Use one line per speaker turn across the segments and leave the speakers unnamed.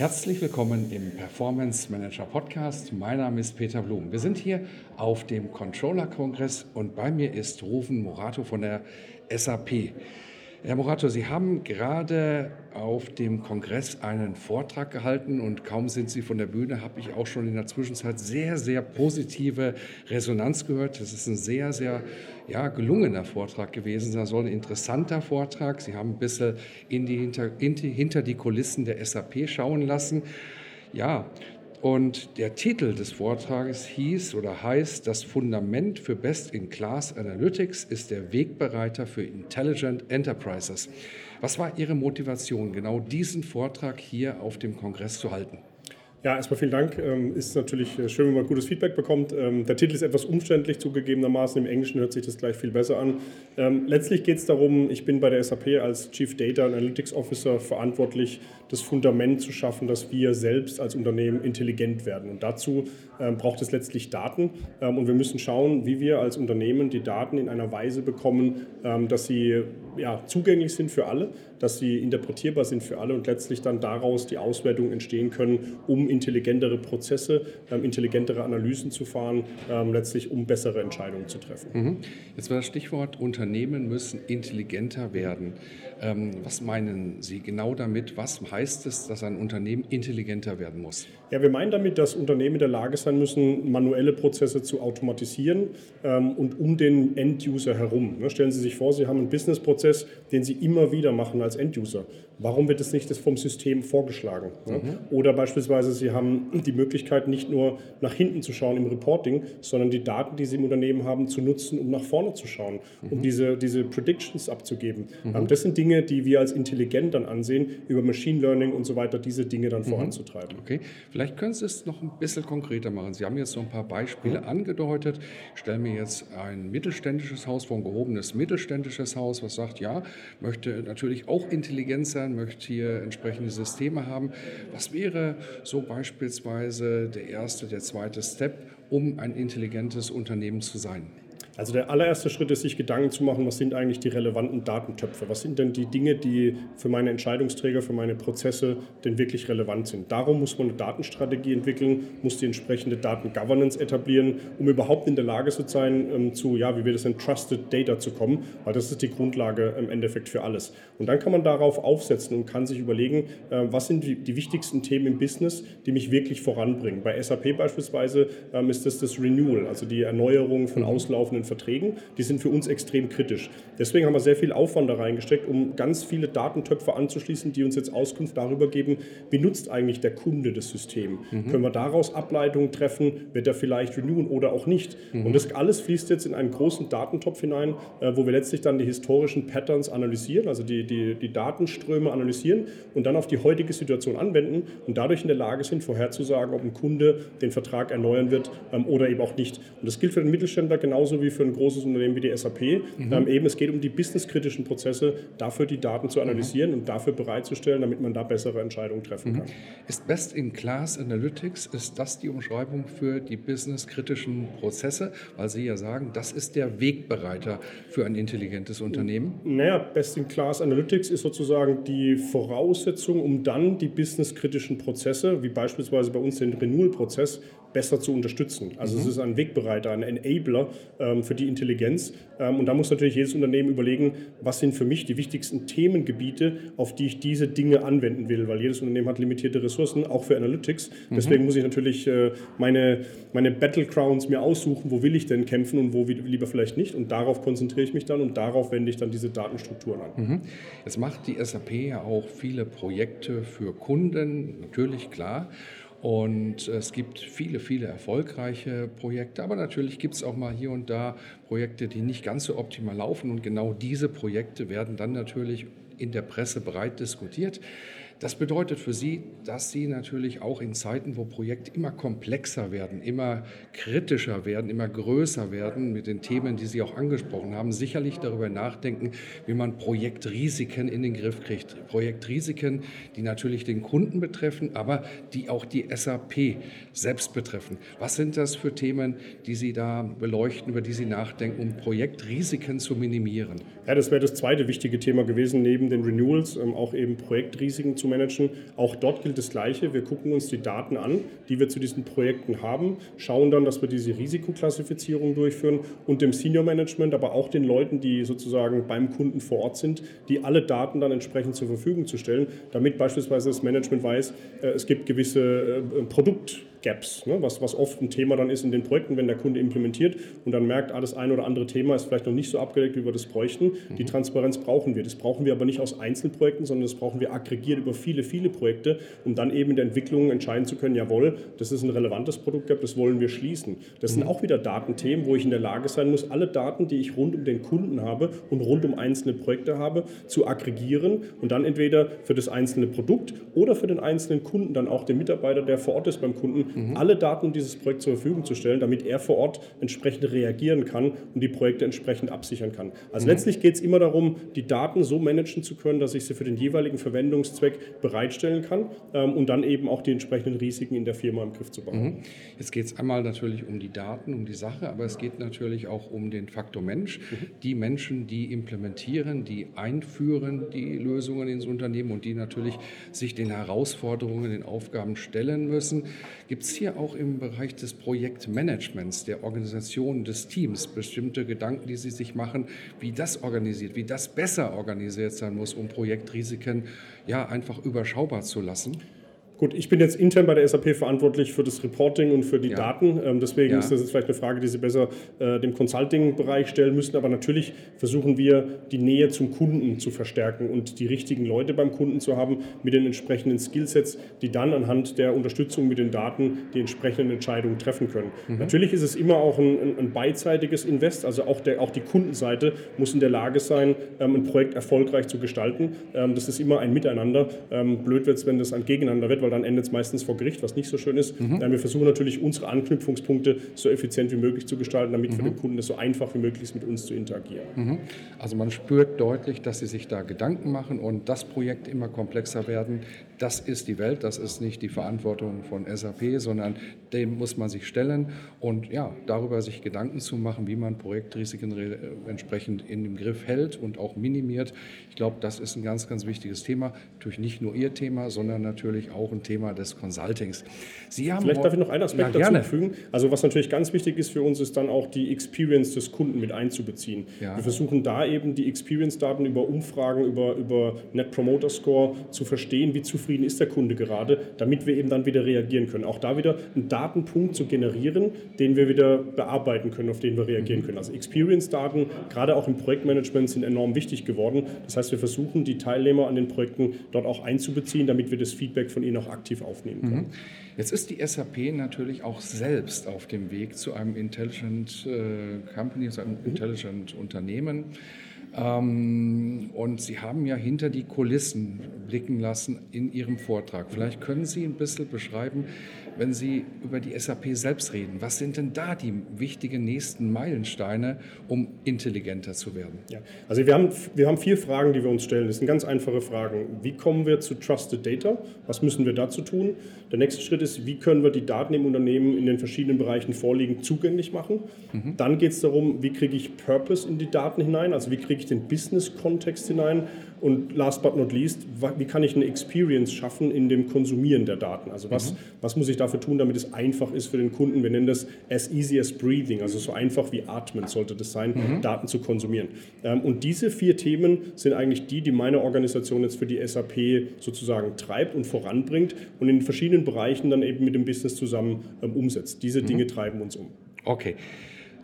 Herzlich willkommen im Performance Manager Podcast. Mein Name ist Peter Blum. Wir sind hier auf dem Controller Kongress und bei mir ist Rufen Morato von der SAP. Herr Morato, Sie haben gerade auf dem Kongress einen Vortrag gehalten und kaum sind Sie von der Bühne, habe ich auch schon in der Zwischenzeit sehr, sehr positive Resonanz gehört. Das ist ein sehr, sehr ja, gelungener Vortrag gewesen. Das soll ein interessanter Vortrag. Sie haben ein bisschen in die, hinter, in die, hinter die Kulissen der SAP schauen lassen. Ja, und der Titel des Vortrages hieß oder heißt, das Fundament für Best-in-Class Analytics ist der Wegbereiter für Intelligent Enterprises. Was war Ihre Motivation, genau diesen Vortrag hier auf dem Kongress zu halten?
Ja, erstmal vielen Dank. Ähm, ist natürlich äh, schön, wenn man gutes Feedback bekommt. Ähm, der Titel ist etwas umständlich zugegebenermaßen. Im Englischen hört sich das gleich viel besser an. Ähm, letztlich geht es darum, ich bin bei der SAP als Chief Data Analytics Officer verantwortlich, das Fundament zu schaffen, dass wir selbst als Unternehmen intelligent werden. Und dazu braucht es letztlich Daten. Und wir müssen schauen, wie wir als Unternehmen die Daten in einer Weise bekommen, dass sie ja, zugänglich sind für alle, dass sie interpretierbar sind für alle und letztlich dann daraus die Auswertungen entstehen können, um intelligentere Prozesse, ähm, intelligentere Analysen zu fahren, ähm, letztlich um bessere Entscheidungen zu treffen.
Mhm. Jetzt war das Stichwort, Unternehmen müssen intelligenter werden. Ähm, was meinen Sie genau damit? Was heißt es, dass ein Unternehmen intelligenter werden muss?
Ja, wir meinen damit, dass Unternehmen in der Lage sein müssen, manuelle Prozesse zu automatisieren ähm, und um den End-User herum. Ne, stellen Sie sich vor, Sie haben einen Business-Prozess, den Sie immer wieder machen als End-User. Warum wird es nicht vom System vorgeschlagen? Ne? Mhm. Oder beispielsweise, Sie haben die Möglichkeit, nicht nur nach hinten zu schauen im Reporting, sondern die Daten, die Sie im Unternehmen haben, zu nutzen, um nach vorne zu schauen, um mhm. diese, diese Predictions abzugeben. Mhm. Ähm, das sind Dinge, die wir als intelligent dann ansehen, über Machine Learning und so weiter, diese Dinge dann mhm. voranzutreiben.
Okay, vielleicht können Sie es noch ein bisschen konkreter machen. Sie haben jetzt so ein paar Beispiele mhm. angedeutet. Ich stelle mir jetzt ein mittelständisches Haus vor, ein gehobenes mittelständisches Haus, was sagt, ja, möchte natürlich auch intelligent sein, möchte hier entsprechende Systeme haben. Was wäre so beispielsweise der erste, der zweite Step, um ein intelligentes Unternehmen zu sein?
Also der allererste Schritt ist, sich Gedanken zu machen, was sind eigentlich die relevanten Datentöpfe? Was sind denn die Dinge, die für meine Entscheidungsträger, für meine Prozesse denn wirklich relevant sind? Darum muss man eine Datenstrategie entwickeln, muss die entsprechende Datengovernance etablieren, um überhaupt in der Lage zu sein, ähm, zu, ja, wie wir das in Trusted Data zu kommen, weil das ist die Grundlage im Endeffekt für alles. Und dann kann man darauf aufsetzen und kann sich überlegen, äh, was sind die, die wichtigsten Themen im Business, die mich wirklich voranbringen. Bei SAP beispielsweise ähm, ist das das Renewal, also die Erneuerung von mhm. auslaufenden Verträgen, die sind für uns extrem kritisch. Deswegen haben wir sehr viel Aufwand da reingesteckt, um ganz viele Datentöpfe anzuschließen, die uns jetzt Auskunft darüber geben, wie nutzt eigentlich der Kunde das System. Mhm. Können wir daraus Ableitungen treffen, wird er vielleicht renewen oder auch nicht. Mhm. Und das alles fließt jetzt in einen großen Datentopf hinein, äh, wo wir letztlich dann die historischen Patterns analysieren, also die, die, die Datenströme analysieren und dann auf die heutige Situation anwenden und dadurch in der Lage sind, vorherzusagen, ob ein Kunde den Vertrag erneuern wird ähm, oder eben auch nicht. Und das gilt für den Mittelständler genauso wie für für ein großes Unternehmen wie die SAP. Mhm. Ähm, eben, es geht um die businesskritischen Prozesse, dafür die Daten zu analysieren mhm. und dafür bereitzustellen, damit man da bessere Entscheidungen treffen mhm. kann.
Ist Best-in-Class Analytics, ist das die Umschreibung für die businesskritischen Prozesse? Weil Sie ja sagen, das ist der Wegbereiter für ein intelligentes Unternehmen.
Naja, Best-in-Class Analytics ist sozusagen die Voraussetzung, um dann die businesskritischen Prozesse, wie beispielsweise bei uns den Renewal-Prozess, besser zu unterstützen. Also mhm. es ist ein Wegbereiter, ein Enabler ähm, für die Intelligenz. Ähm, und da muss natürlich jedes Unternehmen überlegen, was sind für mich die wichtigsten Themengebiete, auf die ich diese Dinge anwenden will, weil jedes Unternehmen hat limitierte Ressourcen, auch für Analytics. Mhm. Deswegen muss ich natürlich äh, meine, meine Battlegrounds mir aussuchen, wo will ich denn kämpfen und wo lieber vielleicht nicht. Und darauf konzentriere ich mich dann und darauf wende ich dann diese Datenstrukturen an.
Mhm. Jetzt macht die SAP ja auch viele Projekte für Kunden, natürlich klar. Und es gibt viele, viele erfolgreiche Projekte, aber natürlich gibt es auch mal hier und da Projekte, die nicht ganz so optimal laufen. Und genau diese Projekte werden dann natürlich in der Presse breit diskutiert. Das bedeutet für Sie, dass Sie natürlich auch in Zeiten, wo Projekte immer komplexer werden, immer kritischer werden, immer größer werden mit den Themen, die Sie auch angesprochen haben, sicherlich darüber nachdenken, wie man Projektrisiken in den Griff kriegt. Projektrisiken, die natürlich den Kunden betreffen, aber die auch die SAP selbst betreffen. Was sind das für Themen, die Sie da beleuchten, über die Sie nachdenken, um Projektrisiken zu minimieren?
Ja, das wäre das zweite wichtige Thema gewesen, neben den Renewals, ähm, auch eben Projektrisiken zu managen. Auch dort gilt das Gleiche. Wir gucken uns die Daten an, die wir zu diesen Projekten haben, schauen dann, dass wir diese Risikoklassifizierung durchführen und dem Senior Management, aber auch den Leuten, die sozusagen beim Kunden vor Ort sind, die alle Daten dann entsprechend zur Verfügung zu stellen, damit beispielsweise das Management weiß, äh, es gibt gewisse äh, Produkt Gaps, ne? was, was oft ein Thema dann ist in den Projekten, wenn der Kunde implementiert und dann merkt, ah, das ein oder andere Thema ist vielleicht noch nicht so abgedeckt, wie wir das bräuchten. Mhm. Die Transparenz brauchen wir. Das brauchen wir aber nicht aus Einzelprojekten, sondern das brauchen wir aggregiert über viele, viele Projekte, um dann eben in der Entwicklung entscheiden zu können, jawohl, das ist ein relevantes Produktgap, das wollen wir schließen. Das mhm. sind auch wieder Datenthemen, wo ich in der Lage sein muss, alle Daten, die ich rund um den Kunden habe und rund um einzelne Projekte habe, zu aggregieren und dann entweder für das einzelne Produkt oder für den einzelnen Kunden, dann auch den Mitarbeiter, der vor Ort ist beim Kunden, mhm. alle Daten um dieses Projekt zur Verfügung zu stellen, damit er vor Ort entsprechend reagieren kann und die Projekte entsprechend absichern kann. Also mhm. letztlich geht es immer darum, die Daten so managen zu können, dass ich sie für den jeweiligen Verwendungszweck bereitstellen kann ähm, und dann eben auch die entsprechenden Risiken in der Firma im Griff zu behalten. Mhm.
Jetzt geht es einmal natürlich um die Daten, um die Sache, aber es geht natürlich auch um den Faktor Mensch. Mhm. Die Menschen, die implementieren, die einführen die Lösungen ins Unternehmen und die natürlich sich den Herausforderungen, den Aufgaben stellen müssen. Gibt es hier auch im Bereich des Projektmanagements, der Organisation des Teams bestimmte Gedanken, die Sie sich machen, wie das organisiert, wie das besser organisiert sein muss, um Projektrisiken ja einfach überschaubar zu lassen?
Gut, ich bin jetzt intern bei der SAP verantwortlich für das Reporting und für die ja. Daten. Ähm, deswegen ja. ist das jetzt vielleicht eine Frage, die Sie besser äh, dem Consulting-Bereich stellen müssen. Aber natürlich versuchen wir, die Nähe zum Kunden zu verstärken und die richtigen Leute beim Kunden zu haben mit den entsprechenden Skillsets, die dann anhand der Unterstützung mit den Daten die entsprechenden Entscheidungen treffen können. Mhm. Natürlich ist es immer auch ein, ein, beidseitiges Invest. Also auch, der, auch die Kundenseite muss in der Lage sein, ähm, ein Projekt erfolgreich zu gestalten. Ähm, das ist immer ein Miteinander. Ähm, blöd wird es, wenn das ein Gegeneinander wird, weil weil dann endet es meistens vor Gericht, was nicht so schön ist. Mhm. Wir versuchen natürlich, unsere Anknüpfungspunkte so effizient wie möglich zu gestalten, damit mhm. für den Kunden es so einfach wie möglich ist, mit uns zu interagieren.
Mhm. Also man spürt deutlich, dass Sie sich da Gedanken machen und das Projekt immer komplexer werden. Das ist die Welt, das ist nicht die Verantwortung von SAP, sondern dem muss man sich stellen und ja, darüber sich Gedanken zu machen, wie man Projektrisiken entsprechend in dem Griff hält und auch minimiert. Ich glaube, das ist ein ganz, ganz wichtiges Thema. Natürlich nicht nur Ihr Thema, sondern natürlich auch ein Thema des Consultings.
Sie haben Vielleicht darf ich noch einen Aspekt ja, dazu fügen. Also was natürlich ganz wichtig ist für uns, ist dann auch die Experience des Kunden mit einzubeziehen. Ja. Wir versuchen da eben die Experience-Daten über Umfragen, über, über Net Promoter Score zu verstehen, wie zufrieden ist der Kunde gerade, damit wir eben dann wieder reagieren können. Auch da wieder einen Datenpunkt zu generieren, den wir wieder bearbeiten können, auf den wir reagieren können. Also Experience-Daten, gerade auch im Projektmanagement, sind enorm wichtig geworden. Das heißt, wir versuchen, die Teilnehmer an den Projekten dort auch einzubeziehen, damit wir das Feedback von ihnen auch aktiv aufnehmen können. Mhm.
Jetzt ist die SAP natürlich auch selbst auf dem Weg zu einem Intelligent äh, Company, zu einem mhm. Intelligent Unternehmen. Ähm, und Sie haben ja hinter die Kulissen blicken lassen in Ihrem Vortrag. Vielleicht können Sie ein bisschen beschreiben, wenn Sie über die SAP selbst reden, was sind denn da die wichtigen nächsten Meilensteine, um intelligenter zu werden?
Ja, also wir haben, wir haben vier Fragen, die wir uns stellen. Das sind ganz einfache Fragen. Wie kommen wir zu Trusted Data? Was müssen wir dazu tun? Der nächste Schritt ist, wie können wir die Daten im Unternehmen in den verschiedenen Bereichen vorliegend zugänglich machen? Mhm. Dann geht es darum, wie kriege ich Purpose in die Daten hinein? Also wie kriege ich den Business-Kontext hinein? Und last but not least, wie kann ich eine Experience schaffen in dem Konsumieren der Daten? Also was, mhm. was muss ich dafür tun, damit es einfach ist für den Kunden? Wir nennen das as easy as breathing, also so einfach wie atmen sollte das sein, mhm. Daten zu konsumieren. Ähm, und diese vier Themen sind eigentlich die, die meine Organisation jetzt für die SAP sozusagen treibt und voranbringt und in verschiedenen Bereichen dann eben mit dem Business zusammen ähm, umsetzt. Diese mhm. Dinge treiben uns um.
Okay.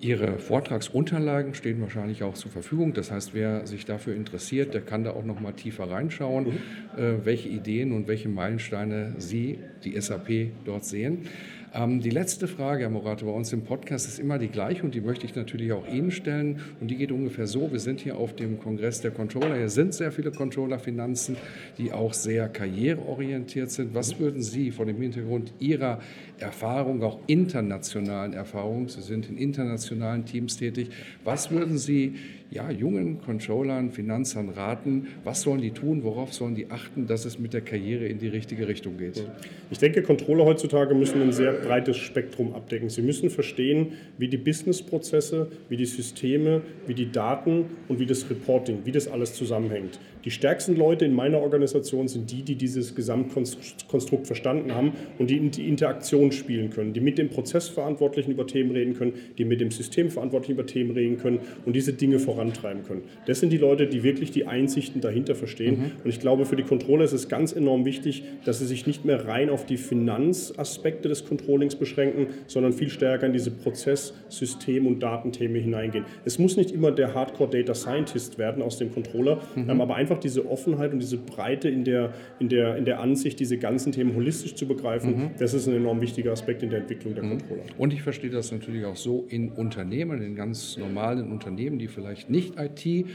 Ihre Vortragsunterlagen stehen wahrscheinlich auch zur Verfügung. Das heißt, wer sich dafür interessiert, der kann da auch noch mal tiefer reinschauen, mhm. äh, welche Ideen und welche Meilensteine Sie, die SAP, dort sehen. Ähm, die letzte Frage, Herr Morato, bei uns im Podcast ist immer die gleiche und die möchte ich natürlich auch Ihnen stellen. Und die geht ungefähr so: Wir sind hier auf dem Kongress der Controller. Hier sind sehr viele Controller-Finanzen, die auch sehr karriereorientiert sind. Was würden Sie vor dem Hintergrund Ihrer Erfahrung, auch internationalen Erfahrung, Sie sind in internationalen Teams tätig, was würden Sie ja, jungen Controllern, Finanzern raten? Was sollen die tun? Worauf sollen die achten, dass es mit der Karriere in die richtige Richtung geht?
Ich denke, Controller heutzutage müssen ein sehr breites Spektrum abdecken. Sie müssen verstehen, wie die Businessprozesse, wie die Systeme, wie die Daten und wie das Reporting, wie das alles zusammenhängt. Die stärksten Leute in meiner Organisation sind die, die dieses Gesamtkonstrukt verstanden haben und die die Interaktion spielen können, die mit dem Prozessverantwortlichen über Themen reden können, die mit dem Systemverantwortlichen über Themen reden können und diese Dinge vorantreiben können. Das sind die Leute, die wirklich die Einsichten dahinter verstehen. Mhm. Und ich glaube, für die Controller ist es ganz enorm wichtig, dass sie sich nicht mehr rein auf die Finanzaspekte des Controllings beschränken, sondern viel stärker in diese Prozess-, System- und Datenthemen hineingehen. Es muss nicht immer der Hardcore-Data Scientist werden aus dem Controller, mhm. aber einfach einfach diese Offenheit und diese Breite in der, in der, in der Ansicht, diese ganzen Themen holistisch zu begreifen, mhm. das ist ein enorm wichtiger Aspekt in der Entwicklung der mhm. Controller.
Und ich verstehe das natürlich auch so in Unternehmen, in ganz normalen Unternehmen, die vielleicht nicht IT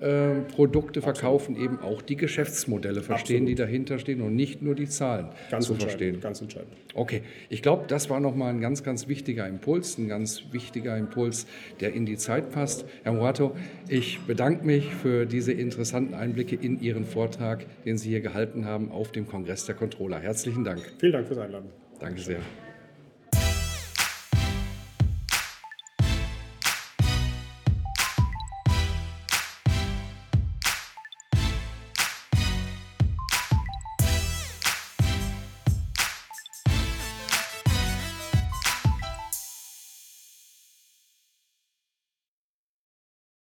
äh, Produkte verkaufen, eben auch die Geschäftsmodelle verstehen, Absolut. die dahinter stehen und nicht nur die Zahlen
ganz
zu verstehen.
Ganz entscheidend.
Okay, ich glaube, das war nochmal ein ganz, ganz wichtiger Impuls, ein ganz wichtiger Impuls, der in die Zeit passt. Herr Morato, ich bedanke mich für diese interessanten Einblicke in Ihren Vortrag, den Sie hier gehalten haben auf dem Kongress der Controller. Herzlichen Dank.
Vielen Dank fürs Einladen.
Danke sehr.